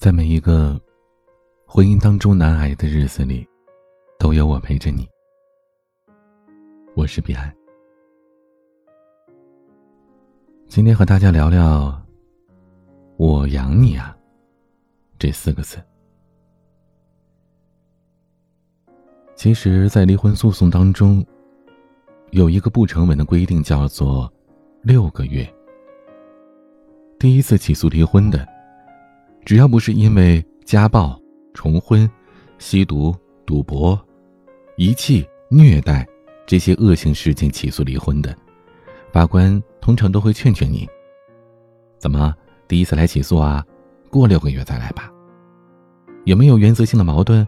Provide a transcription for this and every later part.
在每一个婚姻当中难挨的日子里，都有我陪着你。我是彼岸，今天和大家聊聊“我养你啊”这四个字。其实，在离婚诉讼当中，有一个不成文的规定，叫做六个月。第一次起诉离婚的。只要不是因为家暴、重婚、吸毒、赌博、遗弃、虐待这些恶性事件起诉离婚的，法官通常都会劝劝你：怎么第一次来起诉啊？过六个月再来吧。有没有原则性的矛盾？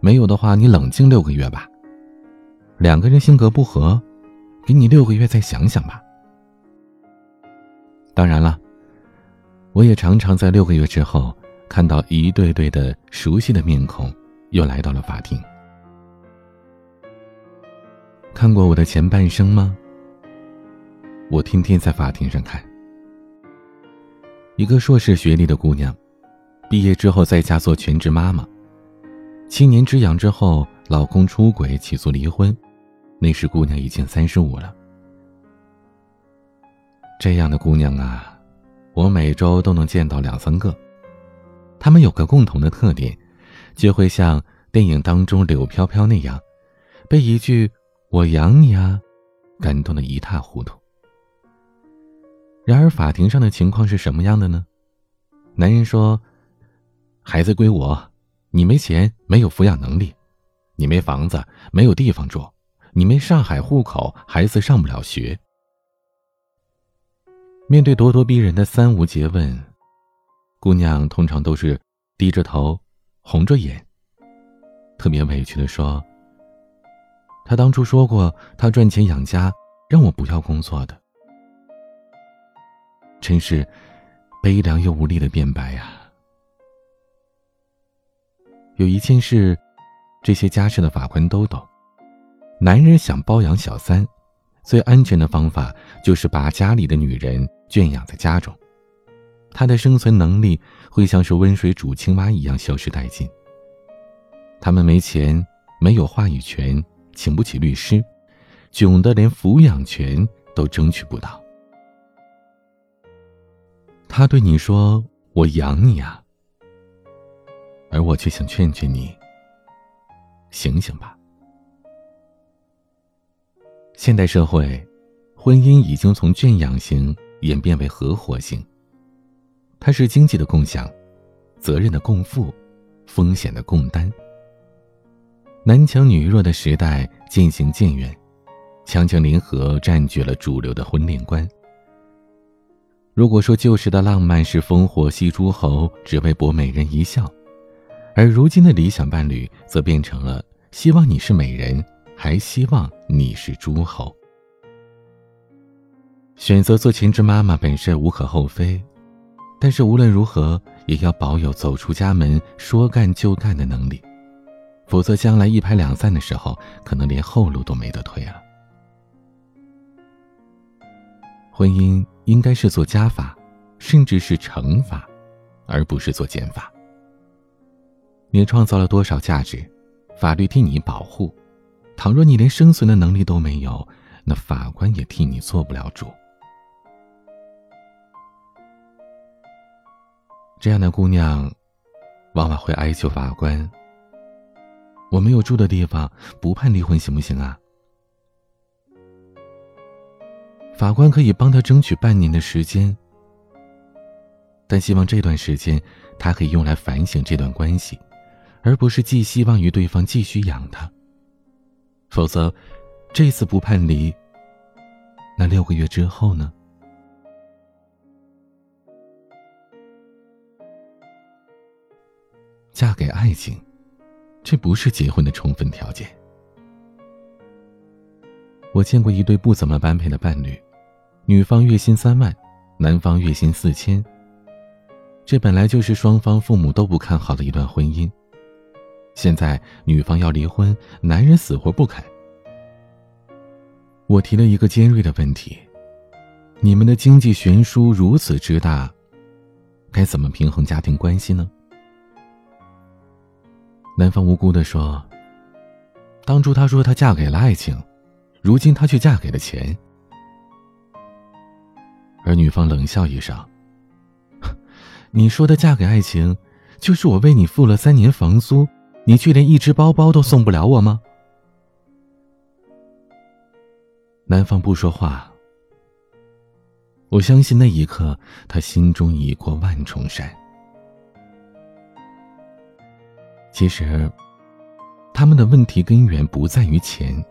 没有的话，你冷静六个月吧。两个人性格不合，给你六个月再想想吧。当然了。我也常常在六个月之后，看到一对对的熟悉的面孔，又来到了法庭。看过我的前半生吗？我天天在法庭上看。一个硕士学历的姑娘，毕业之后在家做全职妈妈，七年之痒之后，老公出轨起诉离婚，那时姑娘已经三十五了。这样的姑娘啊。我每周都能见到两三个，他们有个共同的特点，就会像电影当中柳飘飘那样，被一句“我养你啊”感动的一塌糊涂。然而法庭上的情况是什么样的呢？男人说：“孩子归我，你没钱，没有抚养能力，你没房子，没有地方住，你没上海户口，孩子上不了学。”面对咄咄逼人的三无诘问，姑娘通常都是低着头，红着眼，特别委屈的说：“他当初说过，他赚钱养家，让我不要工作的。”真是悲凉又无力的辩白呀。有一件事，这些家事的法官都懂：男人想包养小三，最安全的方法就是把家里的女人。圈养在家中，他的生存能力会像是温水煮青蛙一样消失殆尽。他们没钱，没有话语权，请不起律师，穷的连抚养权都争取不到。他对你说：“我养你啊。”而我却想劝劝你：醒醒吧！现代社会，婚姻已经从圈养型。演变为合伙型。它是经济的共享，责任的共负，风险的共担。男强女弱的时代渐行渐远，强强联合占据了主流的婚恋观。如果说旧时的浪漫是烽火戏诸侯，只为博美人一笑，而如今的理想伴侣则变成了希望你是美人，还希望你是诸侯。选择做全职妈妈本身无可厚非，但是无论如何也要保有走出家门说干就干的能力，否则将来一拍两散的时候，可能连后路都没得退了。婚姻应该是做加法，甚至是乘法，而不是做减法。你创造了多少价值，法律替你保护；倘若你连生存的能力都没有，那法官也替你做不了主。这样的姑娘，往往会哀求法官：“我没有住的地方，不判离婚行不行啊？”法官可以帮她争取半年的时间，但希望这段时间她可以用来反省这段关系，而不是寄希望于对方继续养她。否则，这次不判离，那六个月之后呢？嫁给爱情，这不是结婚的充分条件。我见过一对不怎么般配的伴侣，女方月薪三万，男方月薪四千。这本来就是双方父母都不看好的一段婚姻。现在女方要离婚，男人死活不肯。我提了一个尖锐的问题：你们的经济悬殊如此之大，该怎么平衡家庭关系呢？男方无辜的说：“当初他说他嫁给了爱情，如今他却嫁给了钱。”而女方冷笑一声：“ 你说的嫁给爱情，就是我为你付了三年房租，你却连一只包包都送不了我吗？”男方不说话。我相信那一刻，他心中已过万重山。其实，他们的问题根源不在于钱，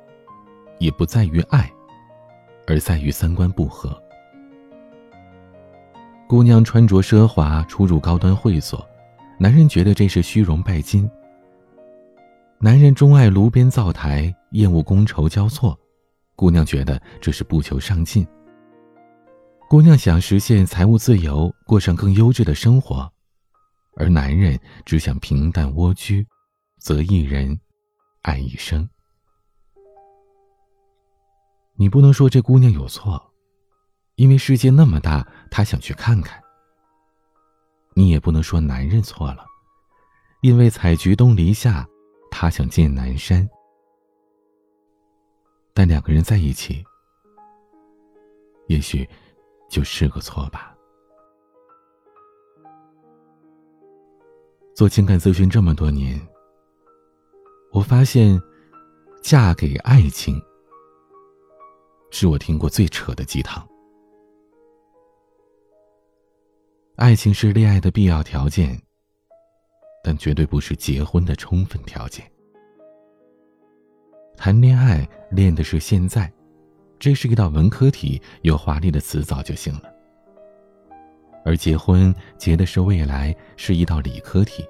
也不在于爱，而在于三观不合。姑娘穿着奢华，出入高端会所，男人觉得这是虚荣拜金。男人钟爱炉边灶台，厌恶觥筹交错，姑娘觉得这是不求上进。姑娘想实现财务自由，过上更优质的生活，而男人只想平淡蜗居，择一人，爱一生。你不能说这姑娘有错，因为世界那么大，她想去看看。你也不能说男人错了，因为采菊东篱下，他想见南山。但两个人在一起，也许。就是个错吧。做情感咨询这么多年，我发现，嫁给爱情是我听过最扯的鸡汤。爱情是恋爱的必要条件，但绝对不是结婚的充分条件。谈恋爱练的是现在。这是一道文科题，有华丽的词藻就行了。而结婚结的是未来，是一道理科题，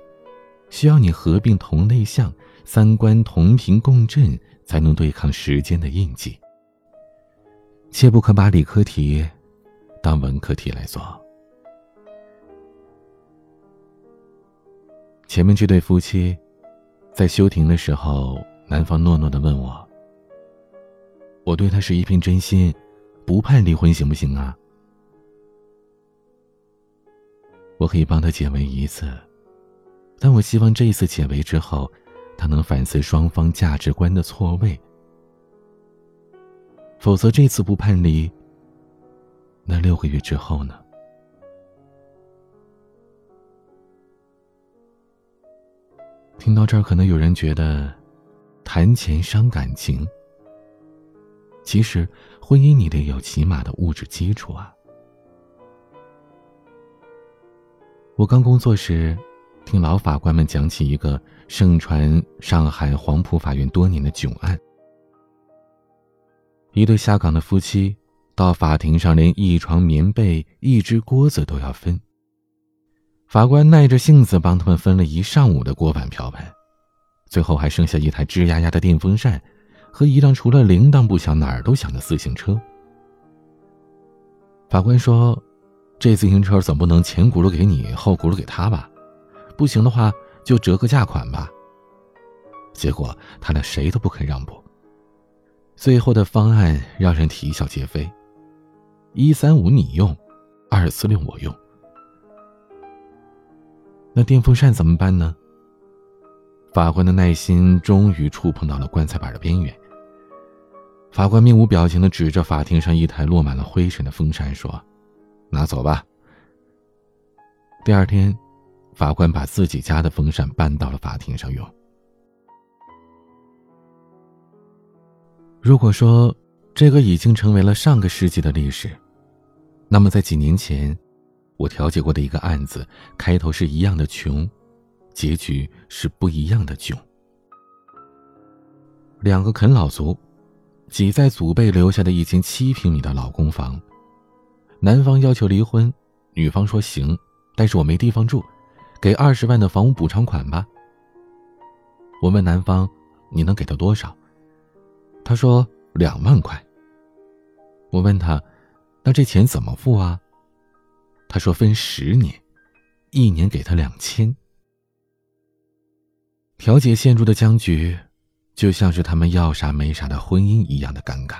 需要你合并同类项，三观同频共振，才能对抗时间的印记。切不可把理科题当文科题来做。前面这对夫妻，在休庭的时候，男方诺诺的问我。我对他是一片真心，不判离婚行不行啊？我可以帮他解围一次，但我希望这一次解围之后，他能反思双方价值观的错位。否则这次不判离，那六个月之后呢？听到这儿，可能有人觉得谈钱伤感情。其实，婚姻你得有起码的物质基础啊。我刚工作时，听老法官们讲起一个盛传上海黄埔法院多年的囧案：一对下岗的夫妻到法庭上，连一床棉被、一只锅子都要分。法官耐着性子帮他们分了一上午的锅碗瓢盆，最后还剩下一台吱呀呀的电风扇。和一辆除了铃铛不响哪儿都响的自行车。法官说：“这自行车总不能前轱辘给你，后轱辘给他吧？不行的话就折个价款吧。”结果他俩谁都不肯让步，最后的方案让人啼笑皆非：一三五你用，二四六我用。那电风扇怎么办呢？法官的耐心终于触碰到了棺材板的边缘。法官面无表情的指着法庭上一台落满了灰尘的风扇说：“拿走吧。”第二天，法官把自己家的风扇搬到了法庭上用。如果说这个已经成为了上个世纪的历史，那么在几年前，我调解过的一个案子，开头是一样的穷，结局是不一样的囧。两个啃老族。挤在祖辈留下的一间七平米的老公房，男方要求离婚，女方说行，但是我没地方住，给二十万的房屋补偿款吧。我问男方，你能给他多少？他说两万块。我问他，那这钱怎么付啊？他说分十年，一年给他两千。调解陷入的僵局。就像是他们要啥没啥的婚姻一样的尴尬。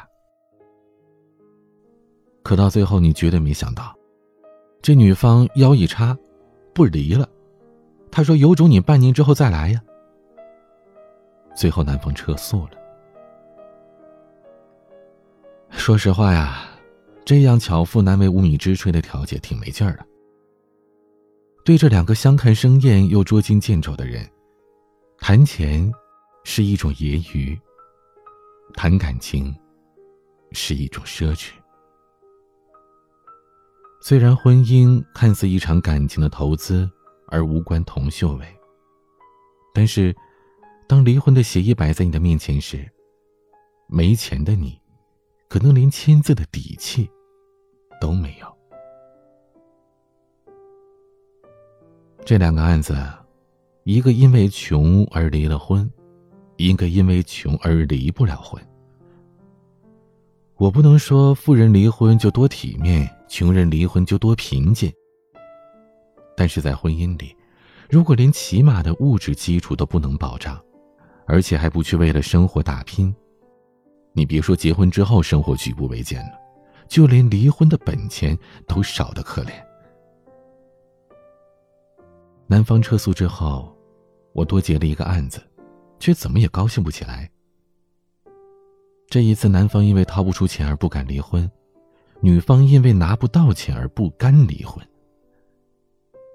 可到最后，你绝对没想到，这女方腰一插，不离了。她说：“有种你半年之后再来呀。”最后男方撤诉了。说实话呀，这样巧妇难为无米之炊的调解挺没劲儿的。对这两个相看生厌又捉襟见肘的人，谈钱是一种揶揄，谈感情是一种奢侈。虽然婚姻看似一场感情的投资，而无关铜臭味，但是，当离婚的协议摆在你的面前时，没钱的你，可能连签字的底气都没有。这两个案子，一个因为穷而离了婚，一个因为穷而离不了婚。我不能说富人离婚就多体面，穷人离婚就多贫贱。但是在婚姻里，如果连起码的物质基础都不能保障，而且还不去为了生活打拼，你别说结婚之后生活举步维艰了，就连离婚的本钱都少得可怜。男方撤诉之后，我多结了一个案子，却怎么也高兴不起来。这一次，男方因为掏不出钱而不敢离婚，女方因为拿不到钱而不甘离婚。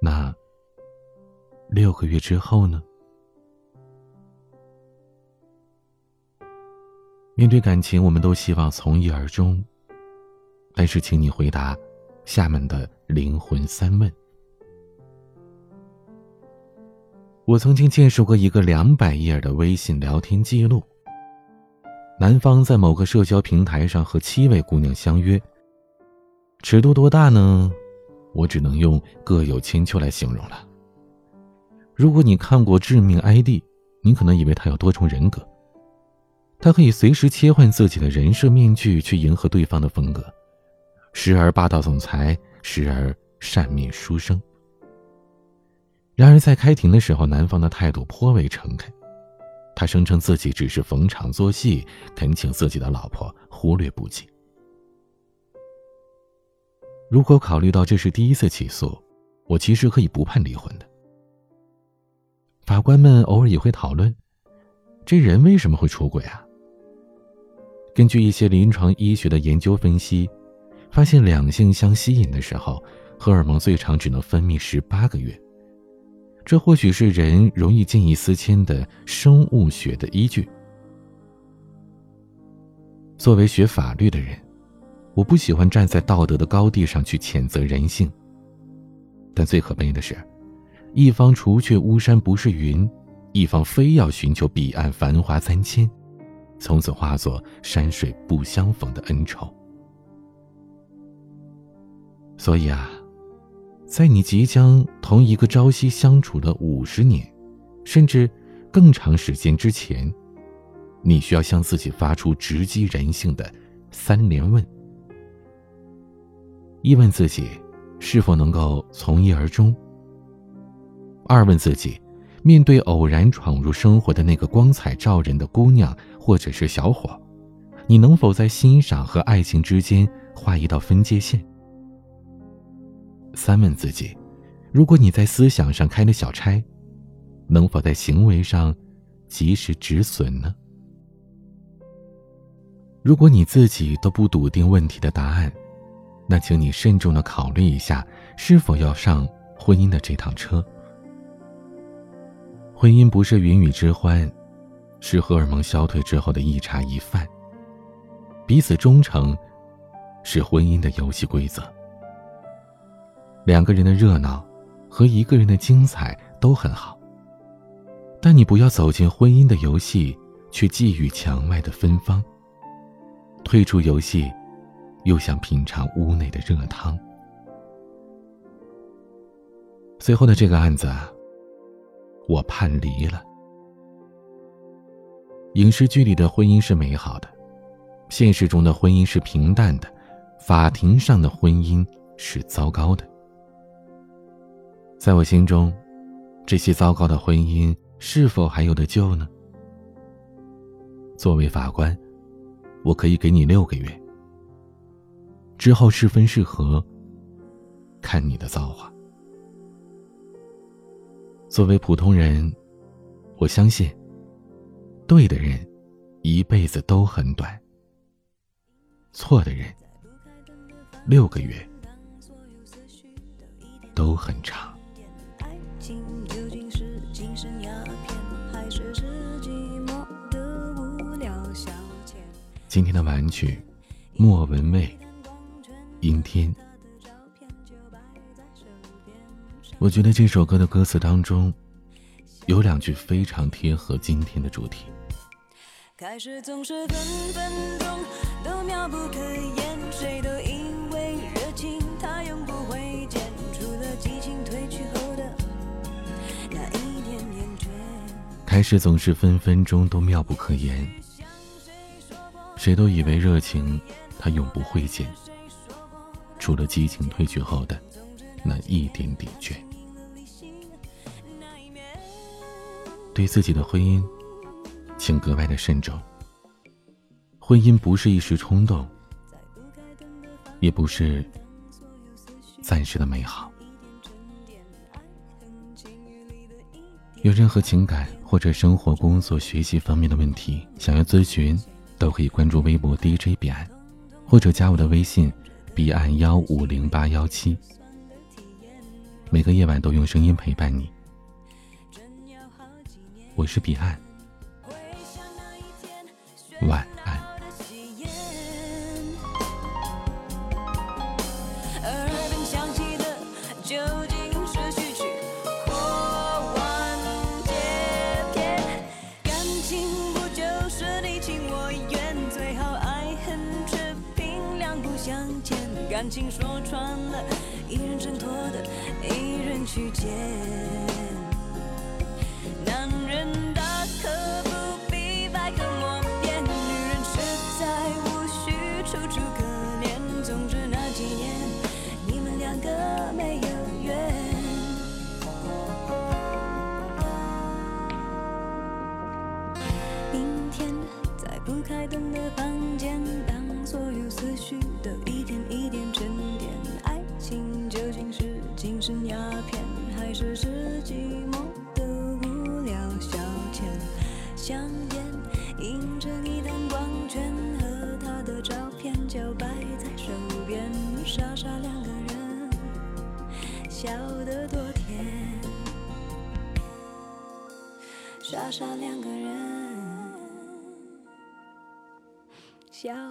那六个月之后呢？面对感情，我们都希望从一而终，但是，请你回答下面的灵魂三问。我曾经见识过一个两百页的微信聊天记录。男方在某个社交平台上和七位姑娘相约，尺度多大呢？我只能用各有千秋来形容了。如果你看过《致命 ID》，你可能以为他有多重人格，他可以随时切换自己的人设面具去迎合对方的风格，时而霸道总裁，时而善面书生。然而在开庭的时候，男方的态度颇为诚恳。他声称自己只是逢场作戏，恳请自己的老婆忽略不计。如果考虑到这是第一次起诉，我其实可以不判离婚的。法官们偶尔也会讨论，这人为什么会出轨啊？根据一些临床医学的研究分析，发现两性相吸引的时候，荷尔蒙最长只能分泌十八个月。这或许是人容易见异思迁的生物学的依据。作为学法律的人，我不喜欢站在道德的高地上去谴责人性。但最可悲的是，一方除却巫山不是云，一方非要寻求彼岸繁华三千，从此化作山水不相逢的恩仇。所以啊。在你即将同一个朝夕相处的五十年，甚至更长时间之前，你需要向自己发出直击人性的三连问：一问自己是否能够从一而终；二问自己，面对偶然闯入生活的那个光彩照人的姑娘或者是小伙，你能否在欣赏和爱情之间画一道分界线？三问自己：如果你在思想上开了小差，能否在行为上及时止损呢？如果你自己都不笃定问题的答案，那请你慎重的考虑一下，是否要上婚姻的这趟车。婚姻不是云雨之欢，是荷尔蒙消退之后的一茶一饭。彼此忠诚，是婚姻的游戏规则。两个人的热闹，和一个人的精彩都很好。但你不要走进婚姻的游戏，却觊觎墙外的芬芳。退出游戏，又想品尝屋内的热汤。最后的这个案子，我判离了。影视剧里的婚姻是美好的，现实中的婚姻是平淡的，法庭上的婚姻是糟糕的。在我心中，这些糟糕的婚姻是否还有的救呢？作为法官，我可以给你六个月，之后是分是合，看你的造化。作为普通人，我相信，对的人，一辈子都很短；错的人，六个月都很长。情究竟是精神鸦片，还是是寂寞的无聊消遣？今天的玩具，莫文蔚，阴天。我觉得这首歌的歌词当中，有两句非常贴合今天的主题。开始总是分分钟都妙不可言，谁都一。开始总是分分钟都妙不可言。谁都以为热情，它永不会减，除了激情褪去后的那一点点倦。对自己的婚姻，请格外的慎重。婚姻不是一时冲动，也不是暂时的美好。有任何情感或者生活、工作、学习方面的问题，想要咨询。都可以关注微博 DJ 彼岸，或者加我的微信彼岸幺五零八幺七。每个夜晚都用声音陪伴你，我是彼岸，晚感情说穿了，一人挣脱的，一人去捡。傻傻两个人，笑。